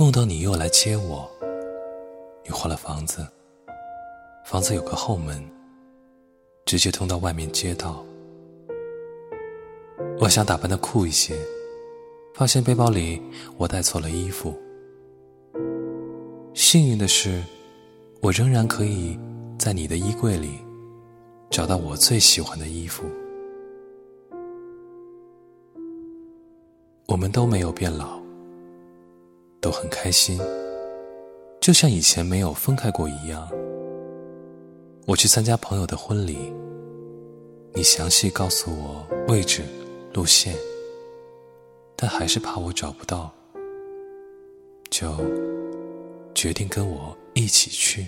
梦到你又来接我，你换了房子，房子有个后门，直接通到外面街道。我想打扮的酷一些，发现背包里我带错了衣服。幸运的是，我仍然可以在你的衣柜里找到我最喜欢的衣服。我们都没有变老，都很开心，就像以前没有分开过一样。我去参加朋友的婚礼，你详细告诉我位置。路线，但还是怕我找不到，就决定跟我一起去。